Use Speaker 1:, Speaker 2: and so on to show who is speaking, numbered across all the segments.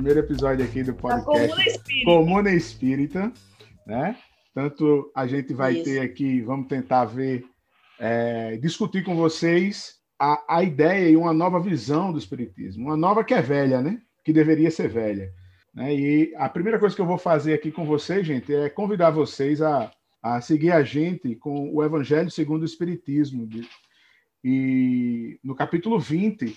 Speaker 1: Primeiro episódio aqui do podcast
Speaker 2: Comuna Espírita.
Speaker 1: Comuna Espírita, né? Tanto a gente vai
Speaker 2: Isso.
Speaker 1: ter aqui, vamos tentar ver, é, discutir com vocês a, a ideia e uma nova visão do Espiritismo, uma nova que é velha, né? Que deveria ser velha. Né? E a primeira coisa que eu vou fazer aqui com vocês, gente, é convidar vocês a, a seguir a gente com o Evangelho segundo o Espiritismo. De- E no capítulo 20,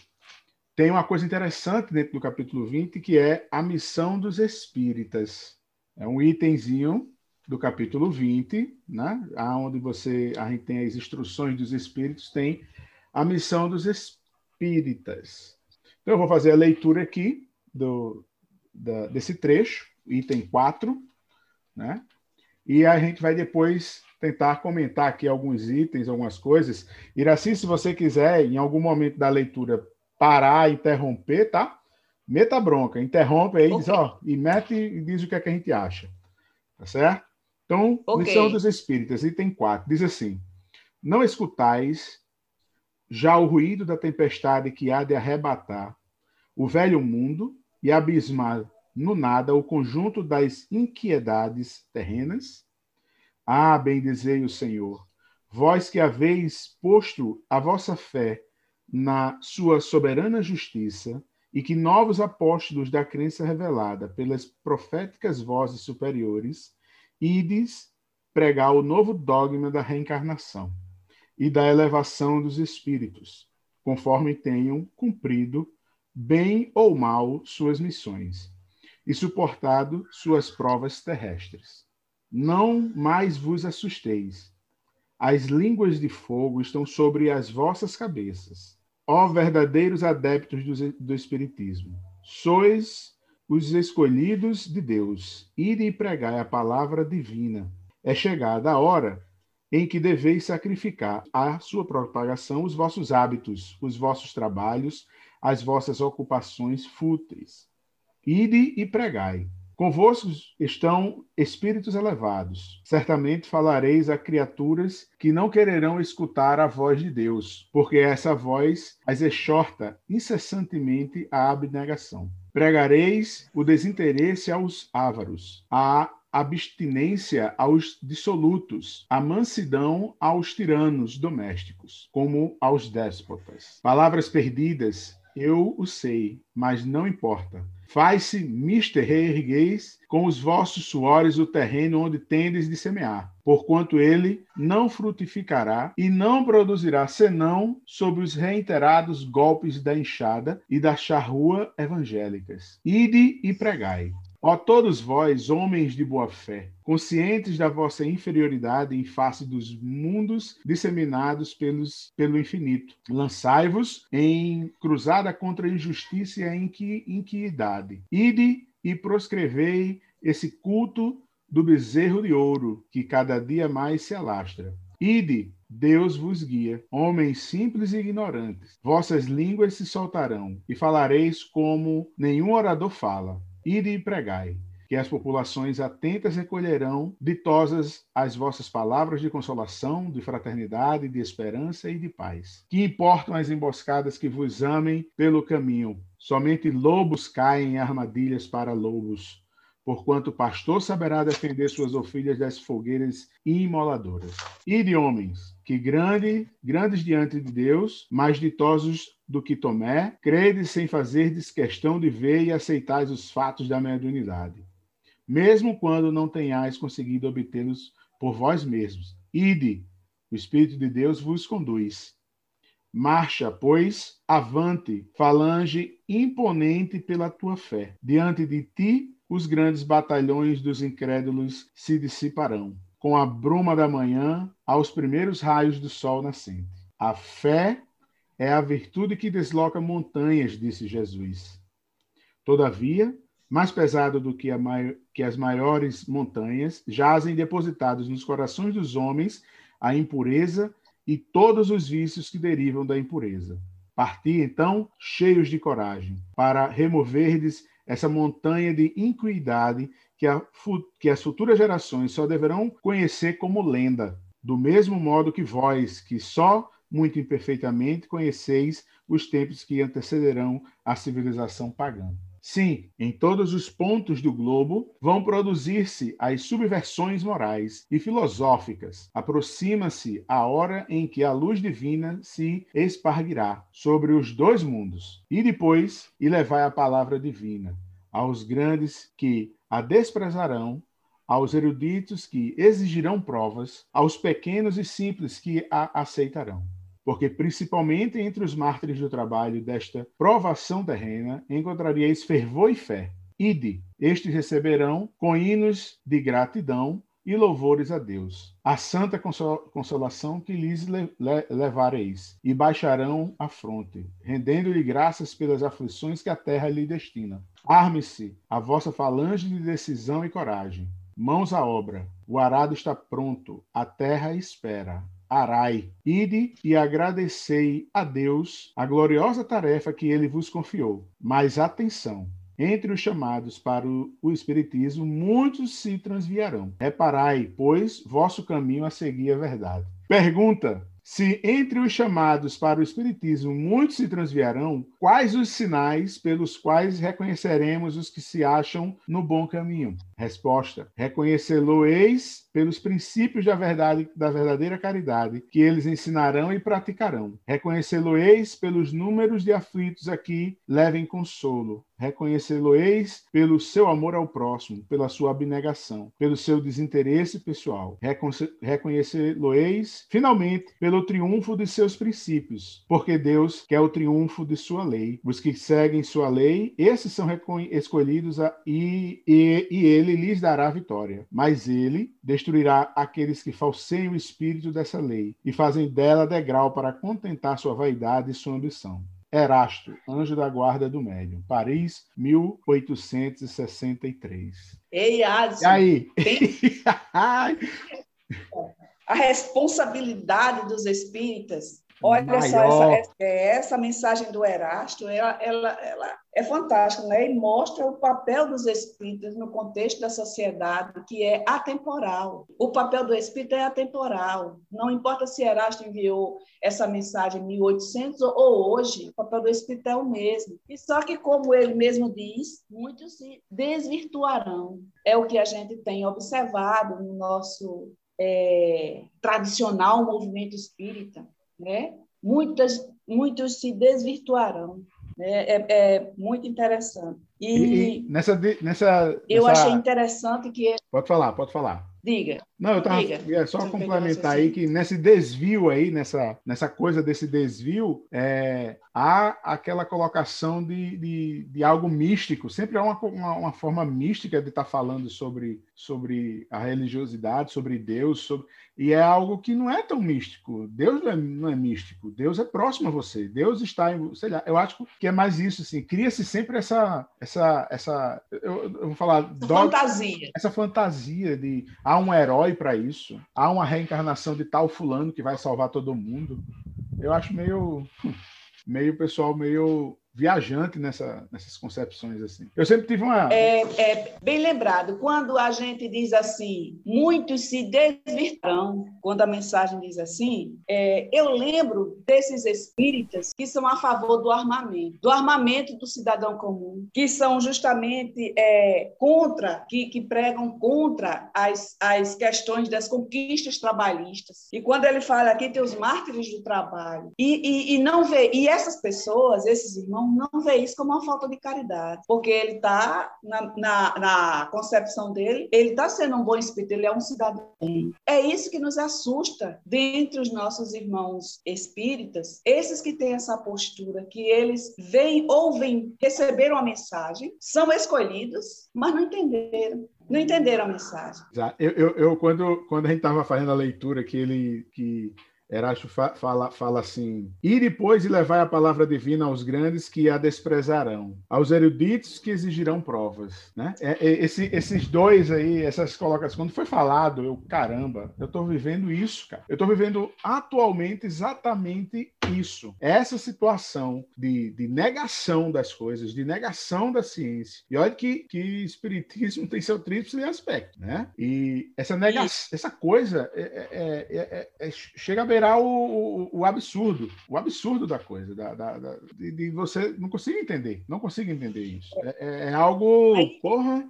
Speaker 1: tem uma coisa interessante dentro do capítulo 20, que é a missão dos espíritas. É um itemzinho do capítulo 20, né? onde você, a gente tem as instruções dos espíritos, tem a missão dos espíritas. Então, eu vou fazer a leitura aqui do, da- desse trecho, item 4, né? E a gente vai depois tentar comentar aqui alguns itens, algumas coisas. Iraci, se você quiser, em algum momento da leitura, parar, interromper, tá? Meta bronca, interrompe aí, diz,
Speaker 2: Ok.
Speaker 1: ó, e mete e diz o que, é que a gente acha. Tá certo? Então,
Speaker 2: Ok.
Speaker 1: missão dos espíritas, item 4, diz assim: Não escutais já o ruído da tempestade que há de arrebatar o velho mundo e abismar no nada o conjunto das inquiedades terrenas? Ah, bendizei o Senhor, vós que haveis posto a vossa fé na sua soberana justiça e que novos apóstolos da crença revelada pelas proféticas vozes superiores, ides pregar o novo dogma da reencarnação e da elevação dos espíritos, conforme tenham cumprido, bem ou mal, suas missões e suportado suas provas terrestres. Não mais vos assusteis. As línguas de fogo estão sobre as vossas cabeças. Ó verdadeiros adeptos do, do Espiritismo, sois os escolhidos de Deus. Ide e pregai a palavra divina. É chegada a hora em que deveis sacrificar à sua propagação os vossos hábitos, os vossos trabalhos, as vossas ocupações fúteis. Ide e pregai. Convosco estão espíritos elevados. Certamente falareis a criaturas que não quererão escutar a voz de Deus, porque essa voz as exorta incessantemente à abnegação. Pregareis o desinteresse aos ávaros, a abstinência aos dissolutos, a mansidão aos tiranos domésticos, como aos déspotas. Palavras perdidas, eu o sei, mas não importa. Faz-se mister reergueis com os vossos suores o terreno onde tendes de semear, porquanto ele não frutificará e não produzirá senão sob os reiterados golpes da enxada e da charrua evangélicas. Ide e pregai. Ó todos vós, homens de boa fé, conscientes da vossa inferioridade em face dos mundos disseminados pelos, pelo infinito, lançai-vos em cruzada contra a injustiça e a inqui, inquiedade. Ide e proscrevei esse culto do bezerro de ouro, que cada dia mais se alastra. Ide, Deus vos guia, homens simples e ignorantes. Vossas línguas se soltarão, e falareis como nenhum orador fala. Ide e pregai, que as populações atentas recolherão ditosas as vossas palavras de consolação, de fraternidade, de esperança e de paz. Que importam as emboscadas que vos amem pelo caminho? Somente lobos caem em armadilhas para lobos, porquanto o pastor saberá defender suas ovelhas das fogueiras imoladoras. Ide, homens, que grande, grandes diante de Deus, mais ditosos do que Tomé, credes sem fazerdes questão de ver e aceitais os fatos da mediunidade, mesmo quando não tenhais conseguido obtê-los por vós mesmos. Ide, o Espírito de Deus vos conduz. Marcha, pois, avante, falange imponente pela tua fé. Diante de ti, os grandes batalhões dos incrédulos se dissiparão, com a bruma da manhã aos primeiros raios do sol nascente. A fé é a virtude que desloca montanhas, disse Jesus. Todavia, mais pesado do que, mai... que, as maiores montanhas, jazem depositados nos corações dos homens a impureza e todos os vícios que derivam da impureza. Parti, então, cheios de coragem, para removerdes essa montanha de iniquidade que, a... que as futuras gerações só deverão conhecer como lenda, do mesmo modo que vós, que só muito imperfeitamente conheceis os tempos que antecederão a civilização pagã. Sim, em todos os pontos do globo vão produzir-se as subversões morais e filosóficas. Aproxima-se a hora em que a luz divina se esparguirá sobre os dois mundos. E depois, e levai a palavra divina aos grandes que a desprezarão, aos eruditos que exigirão provas, aos pequenos e simples que a aceitarão porque principalmente entre os mártires do trabalho desta provação terrena encontraríeis fervor e fé. Ide, estes receberão com hinos de gratidão e louvores a Deus. A santa consolação que lhes levareis, e baixarão a fronte, rendendo-lhe graças pelas aflições que a terra lhe destina. Arme-se a vossa falange de decisão e coragem. Mãos à obra. O arado está pronto, a terra espera. Arai. Ide e agradecei a Deus a gloriosa tarefa que ele vos confiou. Mas atenção, entre os chamados para o Espiritismo, muitos se transviarão. Reparai, pois, vosso caminho a seguir a verdade. Pergunta: se entre os chamados para o Espiritismo muitos se transviarão, quais os sinais pelos quais reconheceremos os que se acham no bom caminho? Resposta: Reconhecê-lo-eis pelos princípios da verdade, da verdadeira caridade, que eles ensinarão e praticarão. Reconhecê-lo-eis pelos números de aflitos a que levem consolo. Reconhecê-lo-eis pelo seu amor ao próximo, pela sua abnegação, pelo seu desinteresse pessoal. Reconhecê-lo-eis, finalmente, pelo triunfo de seus princípios, porque Deus quer o triunfo de sua lei. Os que seguem sua lei, esses são escolhidos a, e, e, e ele lhes dará vitória. Mas ele destruirá aqueles que falseiam o espírito dessa lei e fazem dela degrau para contentar sua vaidade e sua ambição. Erasto, anjo da guarda do médium, Paris, 1863.
Speaker 2: Ei, Alisson.
Speaker 1: E aí?
Speaker 2: Tem... a responsabilidade dos espíritas Olha Maior. só, essa, é, essa, mensagem do Erasto, ela, ela, ela é fantástica, né? E mostra o papel dos espíritos no contexto da sociedade, que é atemporal. O papel do espírito é atemporal. Não importa se Erasto enviou essa mensagem em 1800 ou hoje, o papel do espírito é o mesmo. E só que, como ele mesmo diz, muitos se desvirtuarão. É o que a gente tem observado no nosso é, tradicional movimento espírita né? Muitas, muitos se desvirtuarão. Né? É, é muito interessante.
Speaker 1: E, e, nessa, nessa,
Speaker 2: eu
Speaker 1: nessa...
Speaker 2: achei interessante que.
Speaker 1: Pode falar, pode falar.
Speaker 2: Diga.
Speaker 1: Não, eu estava ia só complementar aí que nesse desvio aí, nessa, nessa coisa desse desvio, é, há aquela colocação de, de, de, algo místico. Sempre há uma, uma, uma forma mística de estar tá falando sobre, sobre a religiosidade, sobre Deus, sobre, e é algo que não é tão místico. Deus não é, não é místico. Deus é próximo a você. Deus está em, sei lá. Eu acho que é mais isso assim. Cria-se sempre essa, essa, essa. Eu, eu vou falar.
Speaker 2: Essa fantasia.
Speaker 1: Essa fantasia de há um herói para isso, há uma reencarnação de tal fulano que vai salvar todo mundo. Eu acho meio, meio pessoal meio viajante nessa, nessas concepções assim. Eu sempre tive uma
Speaker 2: é, é, bem lembrado quando a gente diz assim, muitos se desvirtarão. Quando a mensagem diz assim, é, eu lembro desses espíritas que são a favor do armamento, do armamento do cidadão comum, que são justamente é, contra, que, que pregam contra as, as questões das conquistas trabalhistas. E quando ele fala aqui tem os mártires do trabalho e, e, e não vê e essas pessoas, esses irmãos não, não vê isso como uma falta de caridade, porque ele está, na, na, na, concepção dele, ele está sendo um bom espírito, ele é um cidadão. É isso que nos assusta dentre os nossos irmãos espíritas, esses que têm essa postura, que eles vêm, ouvem, receberam a mensagem, são escolhidos, mas não entenderam não entenderam a mensagem.
Speaker 1: Eu, eu, eu quando, quando a gente estava fazendo a leitura que ele que Erasto fala, fala assim: E depois de levar a palavra divina aos grandes que a desprezarão, aos eruditos que exigirão provas. Né? É, é, esse, esses dois aí, essas colocações, quando foi falado, eu, caramba, eu estou vivendo isso, cara. Eu estou vivendo atualmente exatamente isso. Essa situação de, de negação das coisas, de negação da ciência. E olha que, que espiritismo tem seu tríplice aspecto, né? E essa negação, essa coisa é, é, é, é chega a beirar superar o, o, o absurdo, o absurdo da coisa, da, da, da de, de, você não consigo entender, não consigo entender isso. É, é, é algo, porra.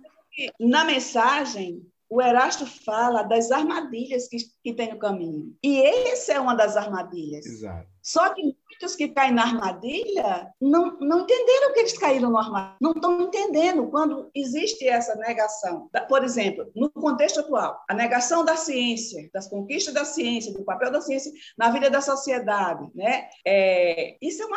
Speaker 2: Na mensagem, o Erasto fala das armadilhas que, que tem no caminho. E essa é uma das armadilhas.
Speaker 1: Exato.
Speaker 2: Só que muitos que caem na armadilha não, não entenderam que eles caíram no armadilha. Não estão entendendo quando existe essa negação. Por exemplo, no contexto atual, a negação da ciência, das conquistas da ciência, do papel da ciência na vida da sociedade, né? É,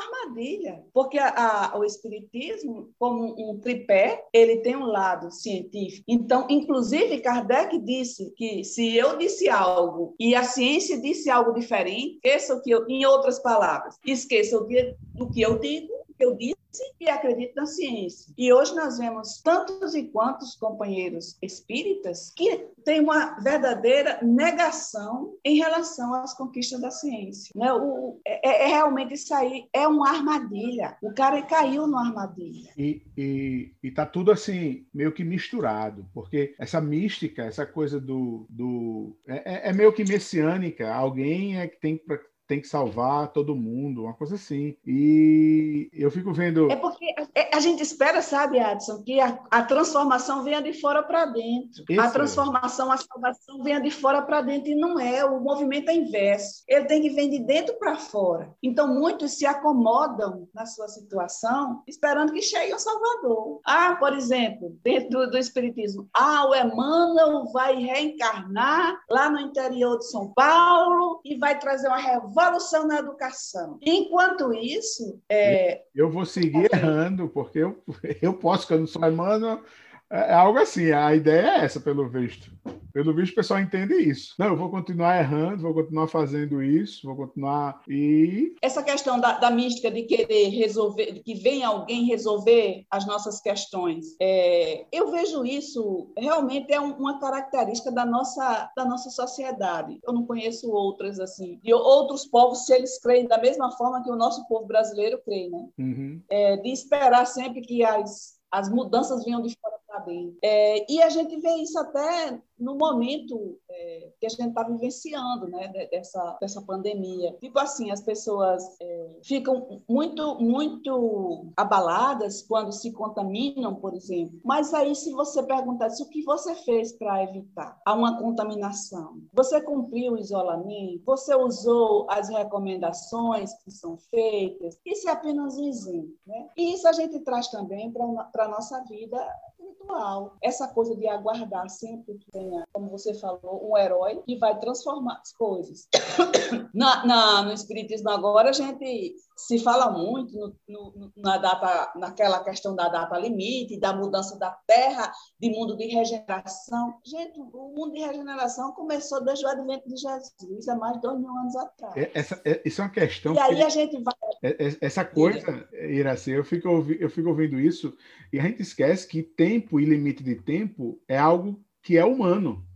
Speaker 2: armadilha, porque a, a, o espiritismo, como um tripé, ele tem um lado científico. Então, inclusive, Kardec disse que se eu disse algo e a ciência disse algo diferente, esqueça que eu, em outras palavras, esqueça o que, o que eu digo, o eu disse e acredito na ciência. E hoje nós vemos tantos e quantos companheiros espíritas que têm uma verdadeira negação em relação às conquistas da ciência. Né? O, é, é realmente isso aí, é uma armadilha. O cara caiu numa armadilha.
Speaker 1: E, e, e tá tudo assim, meio que misturado, porque essa mística, essa coisa do. do é, é, é meio que messiânica. Alguém é que tem tem que salvar todo mundo, uma coisa assim. E eu fico vendo.
Speaker 2: É porque a, gente espera, sabe, Adson, que a, a transformação venha de fora para dentro. Isso a transformação, é. a salvação venha de fora para dentro. E não é, o movimento é inverso. Ele tem que vir de dentro para fora. Então, muitos se acomodam na sua situação, esperando que chegue o Salvador. Ah, por exemplo, dentro do, do Espiritismo, ah, o Emmanuel vai reencarnar lá no interior de São Paulo e vai trazer uma revolta evolução na educação. Enquanto isso. É...
Speaker 1: Eu vou seguir errando, porque eu, eu posso, que eu não sou Emmanuel, é, é algo assim, a ideia é essa, pelo visto. Pelo visto, o pessoal entende isso. Não, eu vou continuar errando, vou continuar fazendo isso, vou continuar. E.
Speaker 2: Essa questão da, da mística de querer resolver, de que venha alguém resolver as nossas questões, é, eu vejo isso realmente é uma característica da nossa, da nossa sociedade. Eu não conheço outras assim. E outros povos, se eles creem da mesma forma que o nosso povo brasileiro crê, né? Uhum. É, de esperar sempre que as, as mudanças venham de fora bem. É, e a gente vê isso até no momento é, que a gente está vivenciando, né, dessa, dessa pandemia. Tipo assim, as pessoas é, ficam muito, muito abaladas quando se contaminam, por exemplo. Mas aí, se você perguntar o que você fez para evitar uma contaminação, você cumpriu o isolamento, você usou as recomendações que são feitas, isso é apenas um exemplo. Né? E isso a gente traz também para a nossa vida espiritual. Essa coisa de aguardar sempre que tenha, como você falou, um herói que vai transformar as coisas. na, na, no Espiritismo agora, a gente se fala muito no, no, na data, naquela questão da data limite, da mudança da Terra, de mundo de regeneração. Gente, o mundo de regeneração começou desde o advento de Jesus, há mais de dois mil anos atrás.
Speaker 1: É, essa, é, isso é uma questão.
Speaker 2: E aí a gente vai.
Speaker 1: É, é, essa coisa, Iraci, eu fico, eu fico ouvindo isso e a gente esquece que tempo e limite de tempo é algo que é humano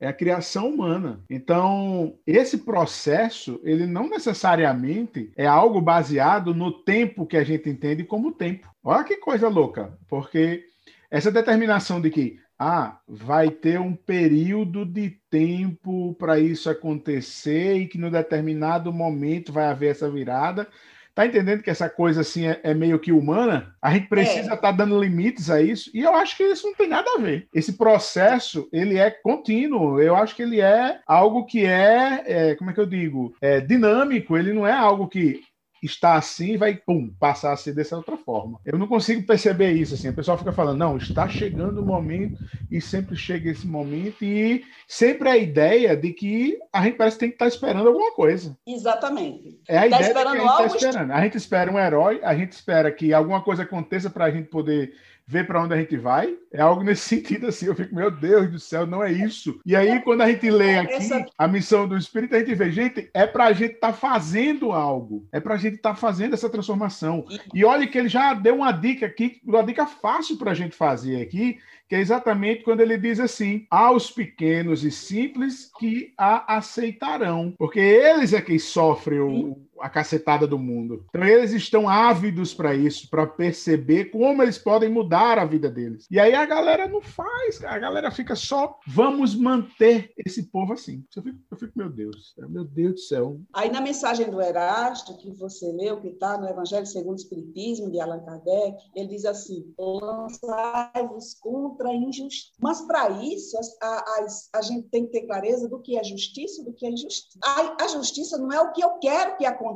Speaker 1: é a criação humana. Então, esse processo, ele não necessariamente é algo baseado no tempo que a gente entende como tempo. Olha que coisa louca, porque essa determinação de que ah, vai ter um período de tempo para isso acontecer e que no determinado momento vai haver essa virada, Tá entendendo que essa coisa assim é, é meio que humana? A gente precisa estar é. tá dando limites a isso. E eu acho que isso não tem nada a ver. Esse processo, ele é contínuo. Eu acho que ele é algo que é, é como é que eu digo? É dinâmico. Ele não é algo que está assim e vai, pum, passar a ser dessa outra forma. Eu não consigo perceber isso, assim. O pessoal fica falando, não, está chegando o momento e sempre chega esse momento e sempre a ideia de que a gente parece que tem que estar esperando alguma coisa.
Speaker 2: Exatamente.
Speaker 1: É a tá ideia esperando que a gente está esperando. A gente espera um herói, a gente espera que alguma coisa aconteça para a gente poder ver para onde a gente vai. É algo nesse sentido assim. Eu fico, meu Deus do céu, não é isso. E aí, quando a gente lê aqui a missão do Espírito, a gente vê, gente, é para a gente estar tá fazendo algo. É para a gente estar tá fazendo essa transformação. E olha que ele já deu uma dica aqui, uma dica fácil para a gente fazer aqui, que é exatamente quando ele diz assim: aos pequenos e simples que a aceitarão, porque eles é quem sofrem o, a cacetada do mundo. Então eles estão ávidos para isso, para perceber como eles podem mudar a vida deles. E aí a galera não faz, a galera fica só, vamos manter esse povo assim. Eu fico, eu fico meu Deus, meu Deus do céu.
Speaker 2: Aí na mensagem do Erasto, que você leu, que está no Evangelho segundo o Espiritismo, de Allan Kardec, ele diz assim, lançai-vos contra a injustiça. Mas para isso, a, a, a, gente tem que ter clareza do que é justiça e do que é injustiça. A, a justiça não é o que eu quero que aconteça.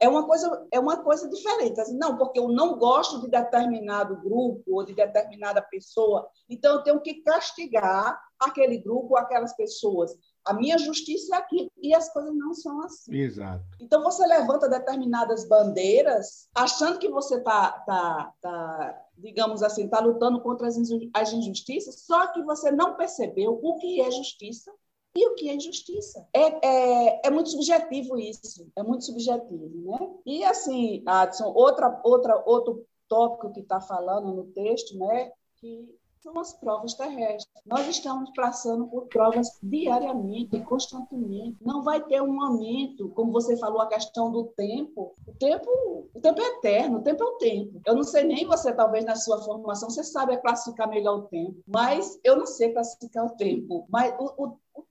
Speaker 2: É uma coisa, é uma coisa diferente. Assim, não, porque eu não gosto de determinado grupo ou de determinada pessoa, então eu tenho que castigar aquele grupo, aquelas pessoas. A minha justiça é aqui. E as coisas não são assim.
Speaker 1: Exato.
Speaker 2: Então você levanta determinadas bandeiras, achando que você está, tá, tá, digamos assim, está lutando contra as injustiças, só que você não percebeu o que é justiça e o que é injustiça. É, é, é muito subjetivo isso, é muito subjetivo, né? E assim, Adson, outra, outra, outro tópico que está falando no texto, né? Que são as provas terrestres. Nós estamos passando por provas diariamente, constantemente. Não vai ter um momento, como você falou, a questão do tempo. O tempo, o tempo é eterno, o tempo é o tempo. Eu não sei nem você, talvez na sua formação, você sabe classificar melhor o tempo, mas eu não sei classificar o tempo. Mas o, o o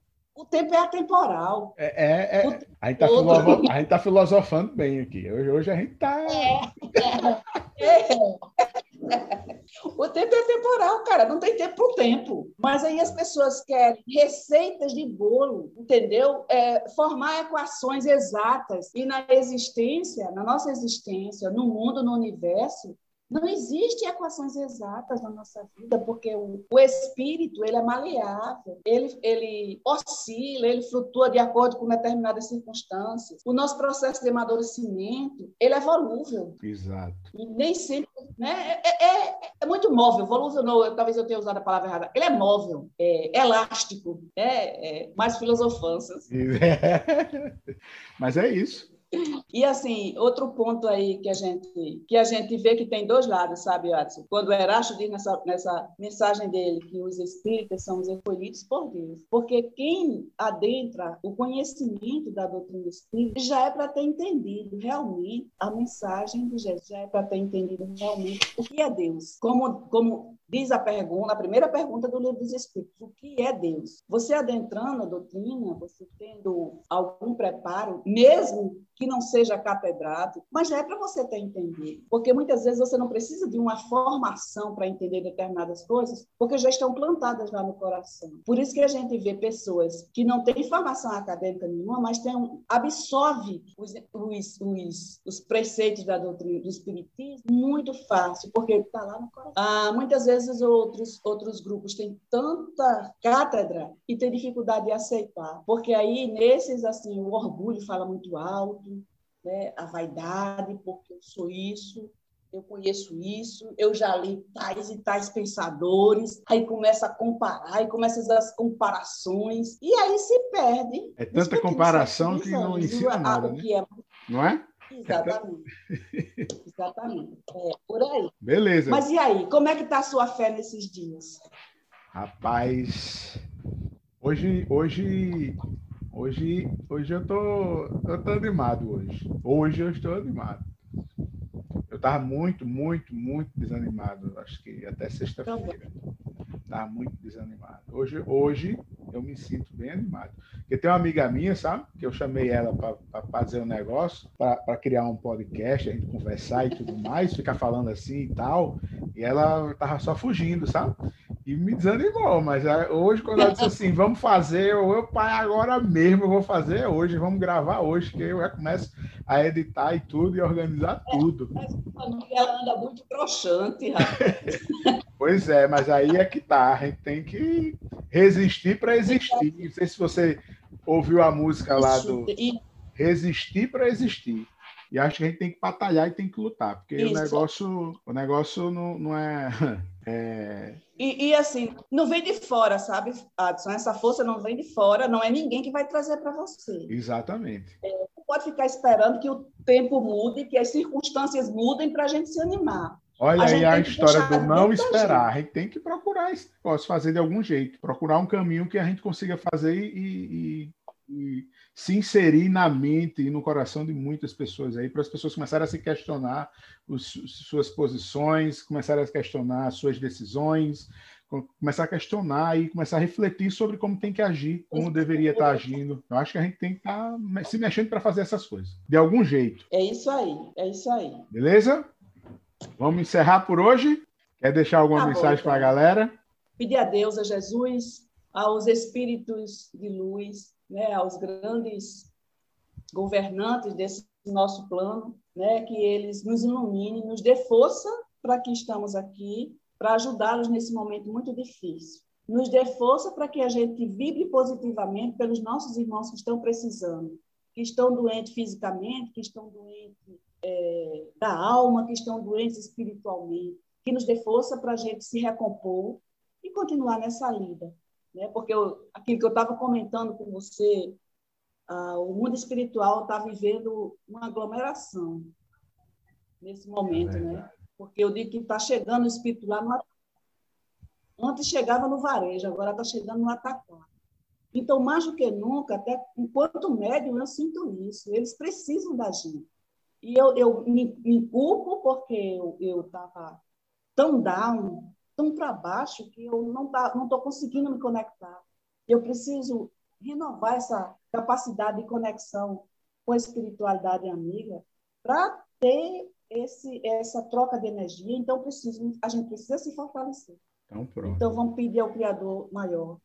Speaker 2: tempo é atemporal.
Speaker 1: É, é, é. A, gente tá filosofando, a gente tá filosofando bem aqui. Hoje, hoje a gente está. É, é,
Speaker 2: é. O tempo é temporal, cara. Não tem tempo para o tempo. Mas aí as pessoas querem receitas de bolo, entendeu? É, formar equações exatas. E na existência, na nossa existência, no mundo, no universo, não existe equações exatas na nossa vida, porque o, o espírito ele é maleável, ele, ele oscila, ele flutua de acordo com determinadas circunstâncias. O nosso processo de amadurecimento ele é volúvel.
Speaker 1: Exato.
Speaker 2: E nem sempre, né? É, é, é, é muito móvel. Volúvel não, talvez eu tenha usado a palavra errada. Ele é móvel, é elástico, é, é mais filosofanças.
Speaker 1: Mas é isso.
Speaker 2: E assim, outro ponto aí que a gente que a gente vê que tem dois lados, sabe, Watson? Quando o Erasto diz nessa, nessa mensagem dele que os espíritas são os escolhidos por Deus, porque quem adentra o conhecimento da doutrina espírita já é para ter entendido realmente a mensagem de Jesus, já é para ter entendido realmente o que é Deus. Como como diz a pergunta, a primeira pergunta do livro dos Espíritos, o que é Deus? Você adentrando a doutrina, você tendo algum preparo, mesmo que não seja catedrático, mas já é para você ter entendido. Porque muitas vezes você não precisa de uma formação para entender determinadas coisas, porque já estão plantadas lá no coração. Por isso que a gente vê pessoas que não têm formação acadêmica nenhuma, mas tem um, absorve os, os, os, os preceitos da doutrina do Espiritismo muito fácil, porque está lá no coração. Ah, muitas vezes outros, outros grupos têm tanta cátedra e têm dificuldade de aceitar, porque aí nesses, assim, o orgulho fala muito alto, né? a vaidade, porque eu sou isso, eu conheço isso, eu já li tais e tais pensadores, aí começa a comparar, e começa as comparações, e aí se perde.
Speaker 1: É tanta comparação que não ensina nada, né? É... Não é?
Speaker 2: Exatamente. Exatamente. É, por aí.
Speaker 1: Beleza.
Speaker 2: Mas e aí, como é que está a sua fé nesses dias?
Speaker 1: Rapaz, hoje, hoje Hoje, hoje eu tô, eu tô animado hoje. Hoje eu estou animado. Eu estava muito, muito, muito desanimado. Acho que até sexta-feira. Estava muito desanimado. Hoje, hoje eu me sinto bem animado. Porque tem uma amiga minha, sabe? Que eu chamei ela para fazer um negócio, para criar um podcast, a gente conversar e tudo mais, ficar falando assim e tal. E ela tava só fugindo, sabe? E me desanimou, mas hoje, quando ela disse assim, vamos fazer, eu, pai, agora mesmo eu vou fazer hoje, vamos gravar hoje, que eu já começo a editar e tudo e organizar tudo.
Speaker 2: ela anda muito broxante, rapaz.
Speaker 1: Pois é, mas aí é que tá, a gente tem que resistir para existir. Não sei se você ouviu a música lá do Resistir para Existir. E acho que a gente tem que batalhar e tem que lutar, porque Isso. o negócio, o negócio não, não é, é...
Speaker 2: E, e, assim, não vem de fora, sabe, Adson? Essa força não vem de fora, não é ninguém que vai trazer para você.
Speaker 1: Exatamente.
Speaker 2: É, não pode ficar esperando que o tempo mude, que as circunstâncias mudem para a gente se animar.
Speaker 1: Olha a aí a história do não esperar. A gente tem que procurar esse negócio, fazer de algum jeito, procurar um caminho que a gente consiga fazer e, e se inserir na mente e no coração de muitas pessoas aí, para as pessoas começarem a se questionar os, suas posições, começarem a questionar suas decisões, começar a questionar e começar a refletir sobre como tem que agir, como deveria estar agindo. Eu acho que a gente tem que estar se mexendo para fazer essas coisas, de algum jeito.
Speaker 2: É isso aí, é isso aí.
Speaker 1: Beleza? Vamos encerrar por hoje? Quer deixar alguma tá mensagem para a então. galera?
Speaker 2: Pedir a Deus, a Jesus, aos espíritos de luz, né, aos grandes governantes desse nosso plano, né, que eles nos iluminem, nos dê força para que estamos aqui, para ajudá-los nesse momento muito difícil. Nos dê força para que a gente vibre positivamente pelos nossos irmãos que estão precisando, que estão doentes fisicamente, que estão doentes é, da alma, que estão doentes espiritualmente, que nos dê força para a gente se recompor e continuar nessa lida. Né? Porque eu, aquilo que eu estava comentando com você, ah, o mundo espiritual está vivendo uma aglomeração nesse momento, é né? Porque eu digo que está chegando o espírito lá no Antes chegava no varejo, agora está chegando no atacado. Então, mais do que nunca, até enquanto médium, eu sinto isso. Eles precisam da gente. E eu, eu me, me culpo porque eu estava tão down, tão para baixo, que eu não tá, não estou conseguindo me conectar. Eu preciso renovar essa capacidade de conexão com a espiritualidade amiga para ter esse, essa troca de energia. Então, preciso, a gente precisa se fortalecer. Então, então, vamos pedir ao Criador maior